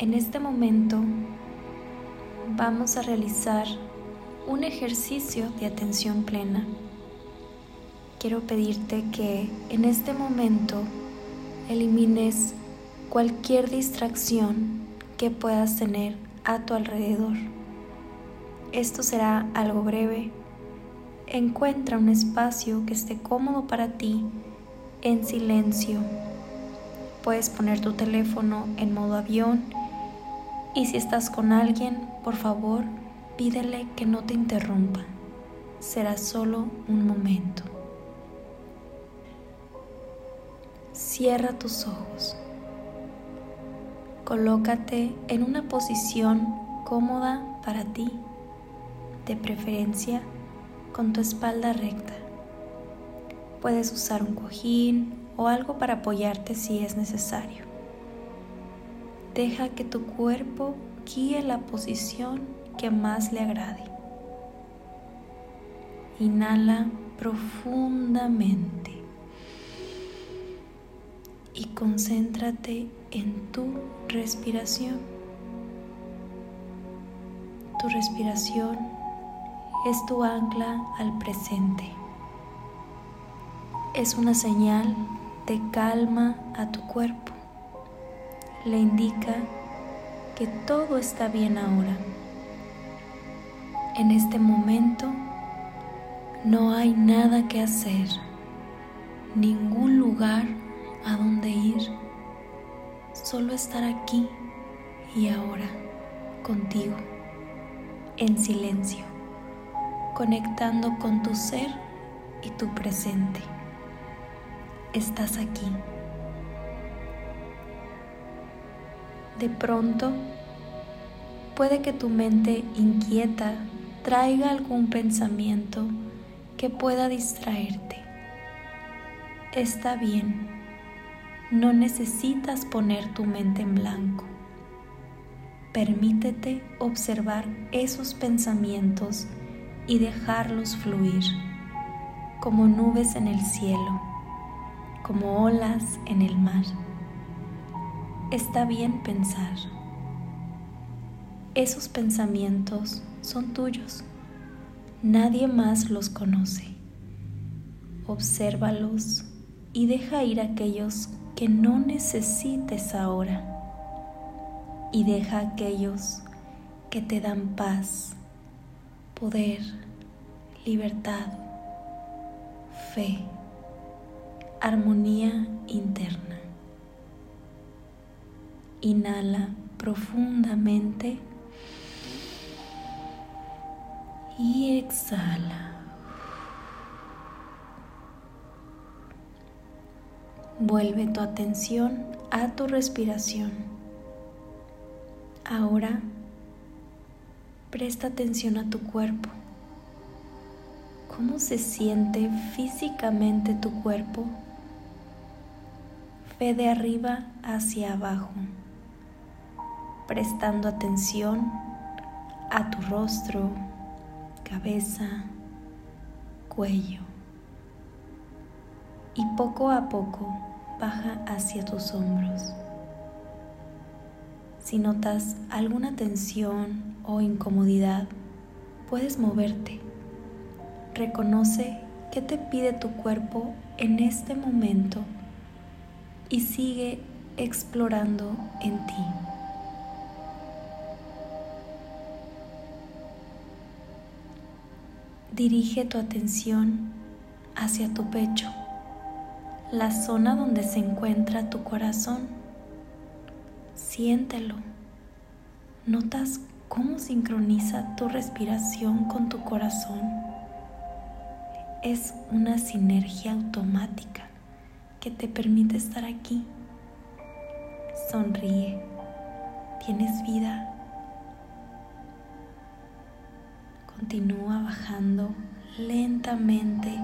En este momento vamos a realizar un ejercicio de atención plena. Quiero pedirte que en este momento elimines cualquier distracción que puedas tener a tu alrededor. Esto será algo breve. Encuentra un espacio que esté cómodo para ti en silencio. Puedes poner tu teléfono en modo avión y si estás con alguien, por favor, pídele que no te interrumpa. Será solo un momento. Cierra tus ojos. Colócate en una posición cómoda para ti, de preferencia con tu espalda recta. Puedes usar un cojín o algo para apoyarte si es necesario. Deja que tu cuerpo guíe la posición que más le agrade. Inhala profundamente y concéntrate en tu respiración. Tu respiración es tu ancla al presente. Es una señal de calma a tu cuerpo le indica que todo está bien ahora. En este momento no hay nada que hacer, ningún lugar a donde ir, solo estar aquí y ahora contigo, en silencio, conectando con tu ser y tu presente. Estás aquí. De pronto, puede que tu mente inquieta traiga algún pensamiento que pueda distraerte. Está bien, no necesitas poner tu mente en blanco. Permítete observar esos pensamientos y dejarlos fluir como nubes en el cielo, como olas en el mar está bien pensar. Esos pensamientos son tuyos. Nadie más los conoce. Obsérvalos y deja ir aquellos que no necesites ahora. Y deja aquellos que te dan paz, poder, libertad, fe, armonía interna. Inhala profundamente y exhala. Vuelve tu atención a tu respiración. Ahora presta atención a tu cuerpo. ¿Cómo se siente físicamente tu cuerpo? Ve de arriba hacia abajo prestando atención a tu rostro, cabeza, cuello. Y poco a poco baja hacia tus hombros. Si notas alguna tensión o incomodidad, puedes moverte. Reconoce qué te pide tu cuerpo en este momento y sigue explorando en ti. Dirige tu atención hacia tu pecho, la zona donde se encuentra tu corazón. Siéntelo. ¿Notas cómo sincroniza tu respiración con tu corazón? Es una sinergia automática que te permite estar aquí. Sonríe. Tienes vida Continúa bajando lentamente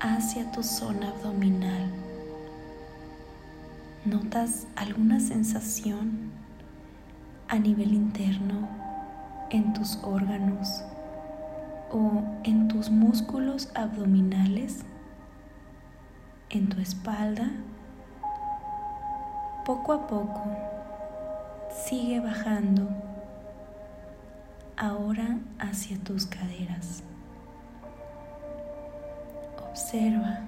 hacia tu zona abdominal. ¿Notas alguna sensación a nivel interno en tus órganos o en tus músculos abdominales? ¿En tu espalda? Poco a poco sigue bajando ahora hacia tus caderas. Observa,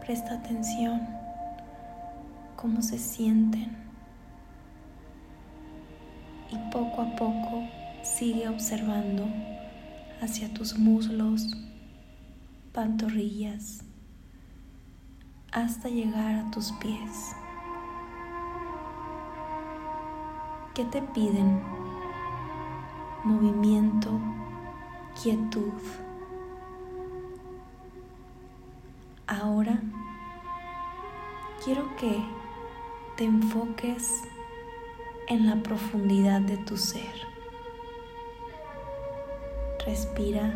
presta atención cómo se sienten y poco a poco sigue observando hacia tus muslos, pantorrillas, hasta llegar a tus pies. ¿Qué te piden? Movimiento, quietud. Ahora quiero que te enfoques en la profundidad de tu ser. Respira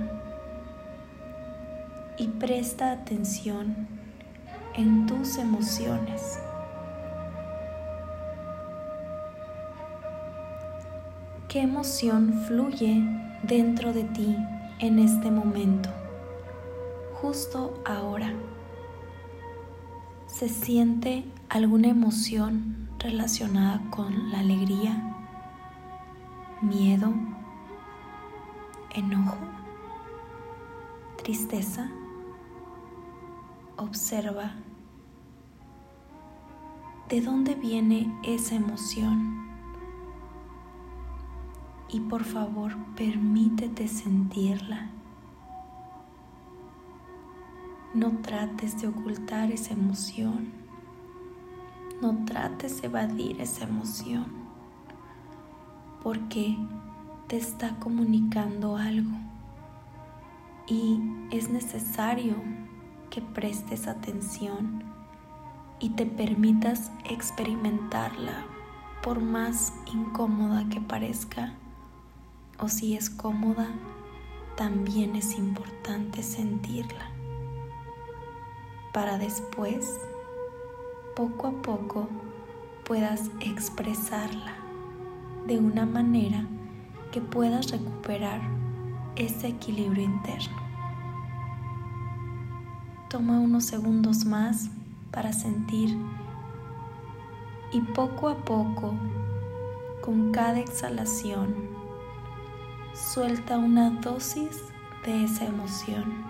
y presta atención en tus emociones. ¿Qué emoción fluye dentro de ti en este momento? Justo ahora. ¿Se siente alguna emoción relacionada con la alegría, miedo, enojo, tristeza? Observa de dónde viene esa emoción y por favor permítete sentirla. No trates de ocultar esa emoción. No trates de evadir esa emoción porque te está comunicando algo y es necesario que prestes atención y te permitas experimentarla por más incómoda que parezca o si es cómoda, también es importante sentirla para después, poco a poco, puedas expresarla de una manera que puedas recuperar ese equilibrio interno. Toma unos segundos más para sentir y poco a poco, con cada exhalación, suelta una dosis de esa emoción.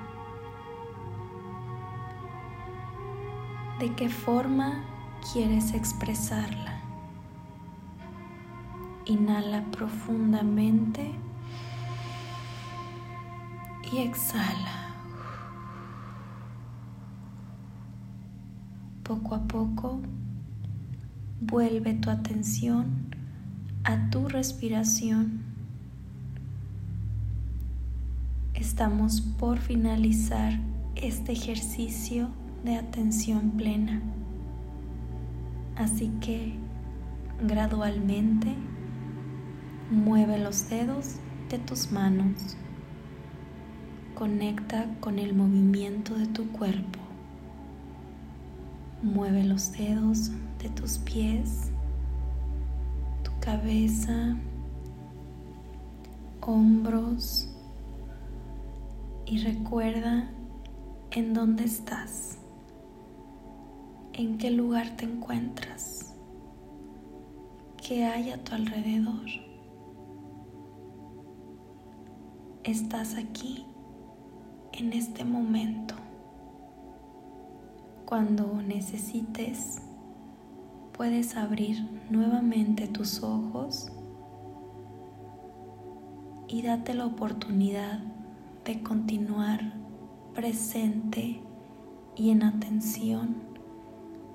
¿De qué forma quieres expresarla? Inhala profundamente y exhala. Poco a poco vuelve tu atención a tu respiración Estamos por finalizar este ejercicio de atención plena. Así que gradualmente mueve los dedos de tus manos. Conecta con el movimiento de tu cuerpo. Mueve los dedos de tus pies, tu cabeza, hombros, y recuerda en dónde estás, en qué lugar te encuentras, qué hay a tu alrededor. Estás aquí en este momento. Cuando necesites, puedes abrir nuevamente tus ojos y date la oportunidad continuar presente y en atención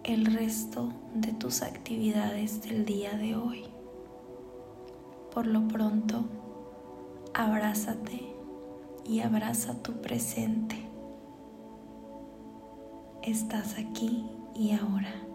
el resto de tus actividades del día de hoy. Por lo pronto, abrázate y abraza tu presente. Estás aquí y ahora.